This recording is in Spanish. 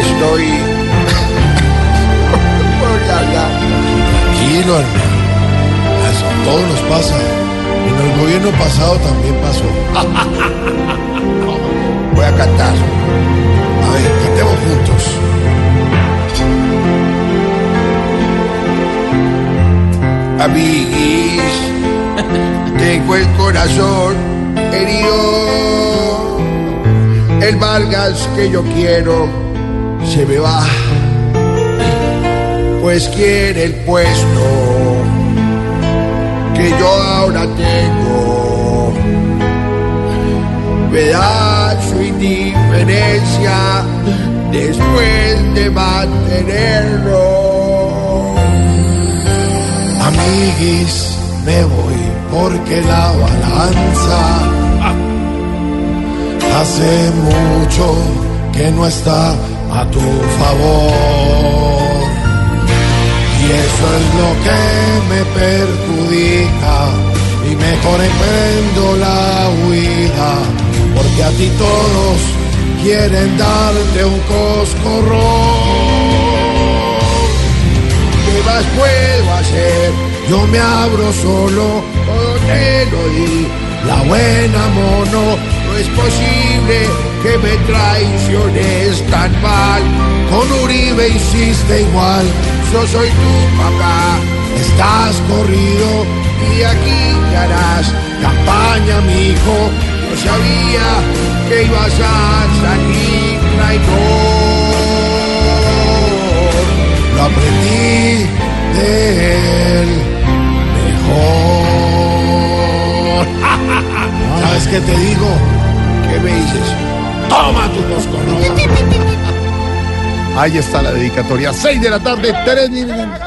Estoy. Tranquilo, hermano. A todos nos pasa. En el gobierno pasado también pasó. Voy a cantar. A ver, cantemos juntos. Amiguis, tengo el corazón El Vargas que yo quiero se me va, pues quiere el puesto que yo ahora tengo. Me da su indiferencia después de mantenerlo. Amiguis, me voy porque la balanza hace mucho que no está a tu favor. Y eso es lo que me perjudica y mejor emprendo la huida, porque a ti todos quieren darte un coscorrón. ¿Qué más puedo hacer? Yo me abro solo, lo di. la buena mono, No es posible que me traiciones tan mal. con Uribe hiciste igual, Yo soy tu papá estás corrido, y aquí te harás. campaña mi hijo, Yo sabía que ibas a salir traidor. lo aprendí de él mejor. ¿Sabes qué te digo? ¿Qué me dices? Toma tu coscorrón. Ahí está la dedicatoria. 6 de la tarde, 3 minutos.